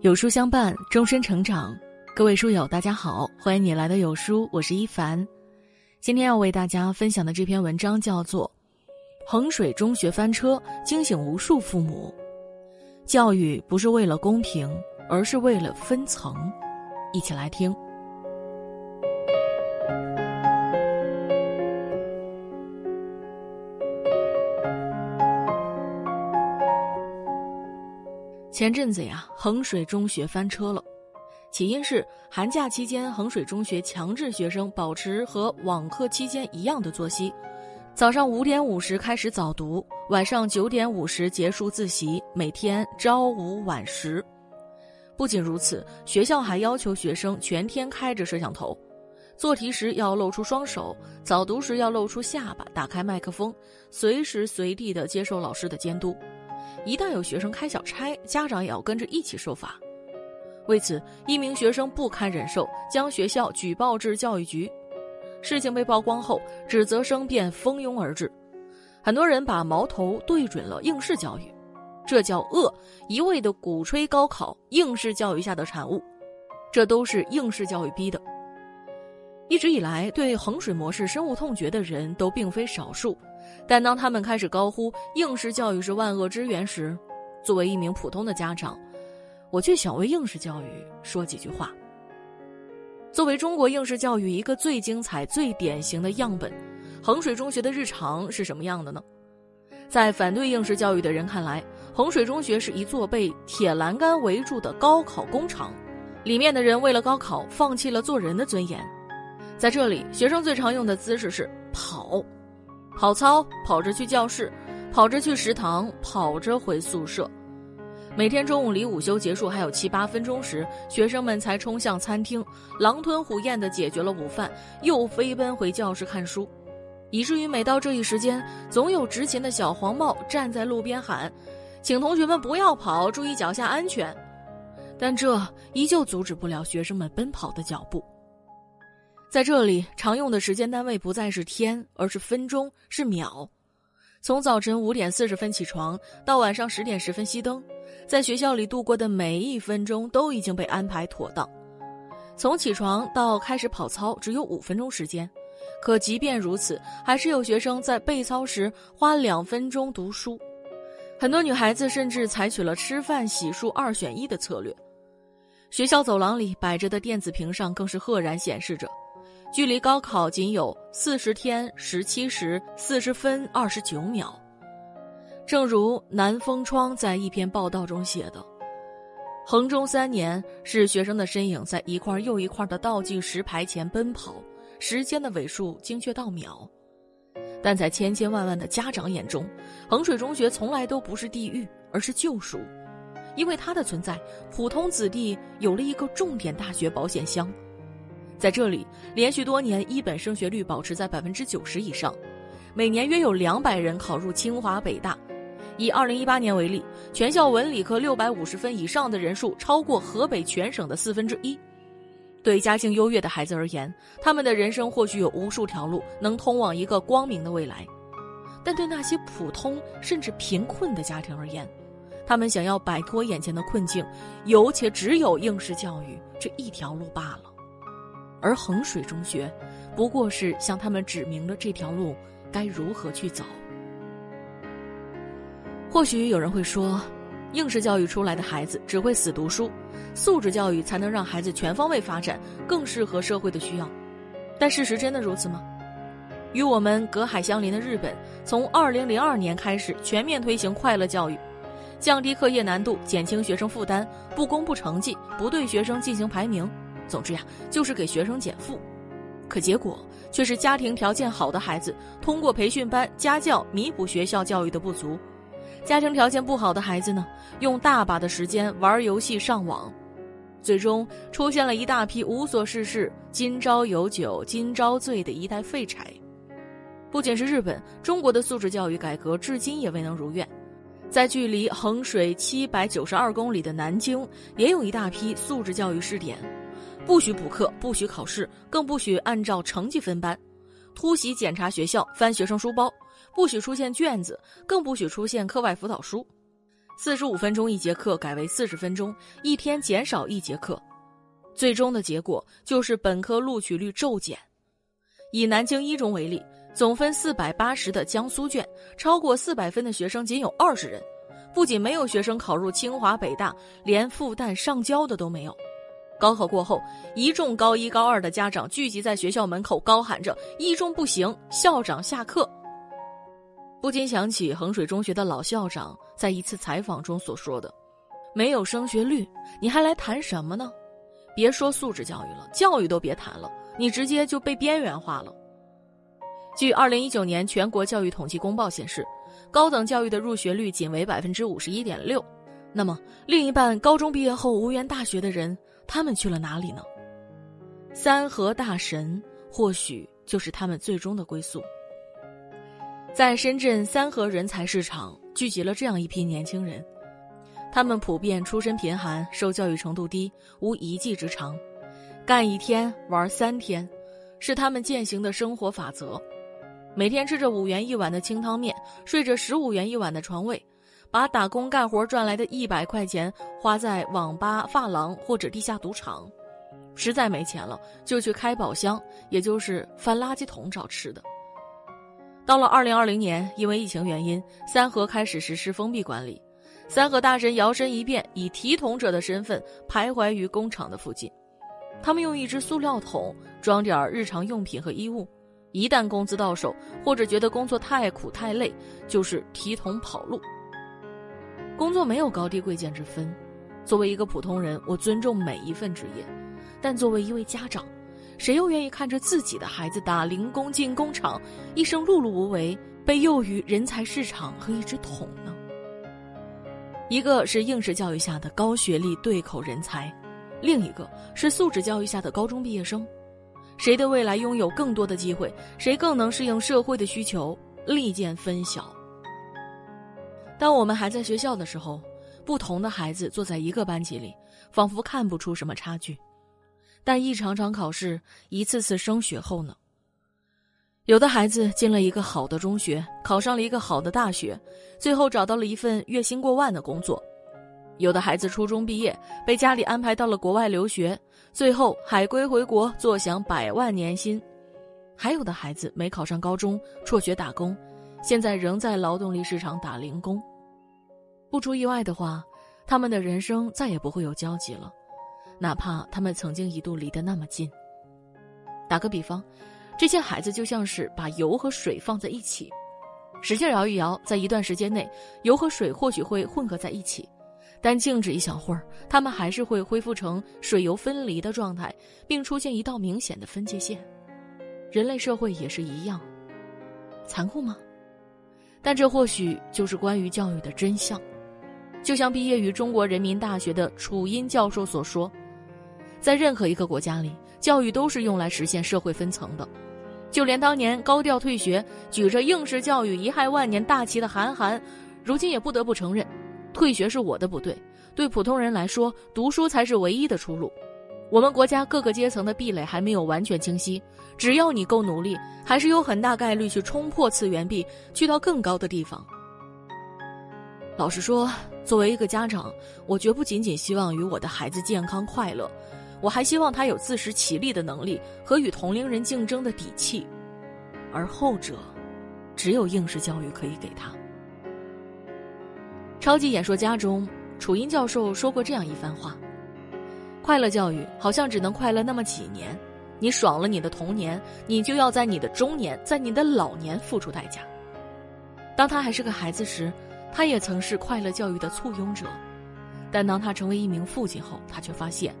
有书相伴，终身成长。各位书友，大家好，欢迎你来到有书，我是一凡。今天要为大家分享的这篇文章叫做《衡水中学翻车，惊醒无数父母》。教育不是为了公平，而是为了分层。一起来听。前阵子呀，衡水中学翻车了。起因是寒假期间，衡水中学强制学生保持和网课期间一样的作息，早上五点五十开始早读，晚上九点五十结束自习，每天朝五晚十。不仅如此，学校还要求学生全天开着摄像头，做题时要露出双手，早读时要露出下巴，打开麦克风，随时随地的接受老师的监督。一旦有学生开小差，家长也要跟着一起受罚。为此，一名学生不堪忍受，将学校举报至教育局。事情被曝光后，指责声便蜂拥而至，很多人把矛头对准了应试教育，这叫恶，一味的鼓吹高考，应试教育下的产物，这都是应试教育逼的。一直以来，对衡水模式深恶痛绝的人都并非少数。但当他们开始高呼应试教育是万恶之源时，作为一名普通的家长，我却想为应试教育说几句话。作为中国应试教育一个最精彩、最典型的样本，衡水中学的日常是什么样的呢？在反对应试教育的人看来，衡水中学是一座被铁栏杆围住的高考工厂，里面的人为了高考放弃了做人的尊严。在这里，学生最常用的姿势是跑。跑操，跑着去教室，跑着去食堂，跑着回宿舍。每天中午离午休结束还有七八分钟时，学生们才冲向餐厅，狼吞虎咽地解决了午饭，又飞奔回教室看书。以至于每到这一时间，总有执勤的小黄帽站在路边喊：“请同学们不要跑，注意脚下安全。”但这依旧阻止不了学生们奔跑的脚步。在这里，常用的时间单位不再是天，而是分钟，是秒。从早晨五点四十分起床到晚上十点十分熄灯，在学校里度过的每一分钟都已经被安排妥当。从起床到开始跑操只有五分钟时间，可即便如此，还是有学生在备操时花两分钟读书。很多女孩子甚至采取了吃饭、洗漱二选一的策略。学校走廊里摆着的电子屏上更是赫然显示着。距离高考仅有四十天十七时四十分二十九秒，正如南风窗在一篇报道中写的：“衡中三年是学生的身影在一块又一块的倒计时牌前奔跑，时间的尾数精确到秒。但在千千万万的家长眼中，衡水中学从来都不是地狱，而是救赎，因为它的存在，普通子弟有了一个重点大学保险箱。”在这里，连续多年一本升学率保持在百分之九十以上，每年约有两百人考入清华北大。以二零一八年为例，全校文理科六百五十分以上的人数超过河北全省的四分之一。对家境优越的孩子而言，他们的人生或许有无数条路能通往一个光明的未来；但对那些普通甚至贫困的家庭而言，他们想要摆脱眼前的困境，有且只有应试教育这一条路罢了。而衡水中学，不过是向他们指明了这条路该如何去走。或许有人会说，应试教育出来的孩子只会死读书，素质教育才能让孩子全方位发展，更适合社会的需要。但事实真的如此吗？与我们隔海相邻的日本，从二零零二年开始全面推行快乐教育，降低课业难度，减轻学生负担，不公布成绩，不对学生进行排名。总之呀，就是给学生减负，可结果却是家庭条件好的孩子通过培训班、家教弥补学校教育的不足；家庭条件不好的孩子呢，用大把的时间玩游戏、上网，最终出现了一大批无所事事、今朝有酒今朝醉的一代废柴。不仅是日本，中国的素质教育改革至今也未能如愿。在距离衡水七百九十二公里的南京，也有一大批素质教育试点。不许补课，不许考试，更不许按照成绩分班，突袭检查学校，翻学生书包，不许出现卷子，更不许出现课外辅导书。四十五分钟一节课改为四十分钟，一天减少一节课，最终的结果就是本科录取率骤减。以南京一中为例，总分四百八十的江苏卷，超过四百分的学生仅有二十人，不仅没有学生考入清华北大，连复旦上交的都没有。高考过后，一众高一高二的家长聚集在学校门口，高喊着“一中不行，校长下课”。不禁想起衡水中学的老校长在一次采访中所说的：“没有升学率，你还来谈什么呢？别说素质教育了，教育都别谈了，你直接就被边缘化了。”据二零一九年全国教育统计公报显示，高等教育的入学率仅为百分之五十一点六。那么，另一半高中毕业后无缘大学的人，他们去了哪里呢？三和大神或许就是他们最终的归宿。在深圳三河人才市场聚集了这样一批年轻人，他们普遍出身贫寒，受教育程度低，无一技之长，干一天玩三天，是他们践行的生活法则。每天吃着五元一碗的清汤面，睡着十五元一晚的床位，把打工干活赚来的一百块钱花在网吧、发廊或者地下赌场，实在没钱了就去开宝箱，也就是翻垃圾桶找吃的。到了二零二零年，因为疫情原因，三河开始实施封闭管理。三河大神摇身一变，以提桶者的身份徘徊于工厂的附近。他们用一只塑料桶装点日常用品和衣物，一旦工资到手，或者觉得工作太苦太累，就是提桶跑路。工作没有高低贵贱之分，作为一个普通人，我尊重每一份职业，但作为一位家长。谁又愿意看着自己的孩子打零工进工厂，一生碌碌无为，被囿于人才市场和一只桶呢？一个是应试教育下的高学历对口人才，另一个是素质教育下的高中毕业生。谁的未来拥有更多的机会，谁更能适应社会的需求，利见分晓。当我们还在学校的时候，不同的孩子坐在一个班级里，仿佛看不出什么差距。但一场场考试，一次次升学后呢？有的孩子进了一个好的中学，考上了一个好的大学，最后找到了一份月薪过万的工作；有的孩子初中毕业，被家里安排到了国外留学，最后海归回国，坐享百万年薪；还有的孩子没考上高中，辍学打工，现在仍在劳动力市场打零工。不出意外的话，他们的人生再也不会有交集了。哪怕他们曾经一度离得那么近。打个比方，这些孩子就像是把油和水放在一起，使劲摇一摇，在一段时间内，油和水或许会混合在一起，但静止一小会儿，他们还是会恢复成水油分离的状态，并出现一道明显的分界线。人类社会也是一样，残酷吗？但这或许就是关于教育的真相。就像毕业于中国人民大学的楚音教授所说。在任何一个国家里，教育都是用来实现社会分层的。就连当年高调退学、举着应试教育遗害万年大旗的韩寒，如今也不得不承认，退学是我的不对。对普通人来说，读书才是唯一的出路。我们国家各个阶层的壁垒还没有完全清晰，只要你够努力，还是有很大概率去冲破次元壁，去到更高的地方。老实说，作为一个家长，我绝不仅仅希望与我的孩子健康快乐。我还希望他有自食其力的能力和与同龄人竞争的底气，而后者，只有应试教育可以给他。超级演说家中，楚音教授说过这样一番话：快乐教育好像只能快乐那么几年，你爽了你的童年，你就要在你的中年，在你的老年付出代价。当他还是个孩子时，他也曾是快乐教育的簇拥者，但当他成为一名父亲后，他却发现。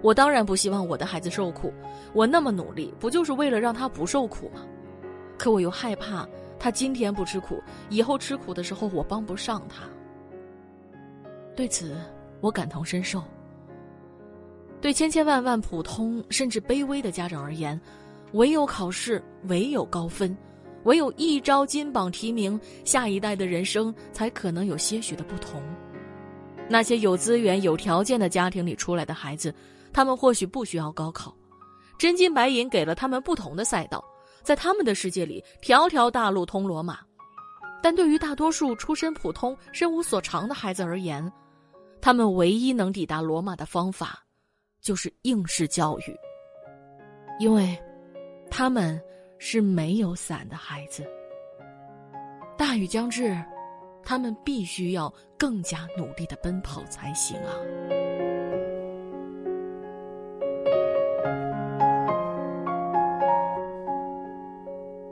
我当然不希望我的孩子受苦，我那么努力，不就是为了让他不受苦吗？可我又害怕他今天不吃苦，以后吃苦的时候我帮不上他。对此，我感同身受。对千千万万普通甚至卑微的家长而言，唯有考试，唯有高分，唯有一招金榜题名，下一代的人生才可能有些许的不同。那些有资源、有条件的家庭里出来的孩子。他们或许不需要高考，真金白银给了他们不同的赛道，在他们的世界里，条条大路通罗马。但对于大多数出身普通、身无所长的孩子而言，他们唯一能抵达罗马的方法，就是应试教育。因为，他们是没有伞的孩子。大雨将至，他们必须要更加努力的奔跑才行啊！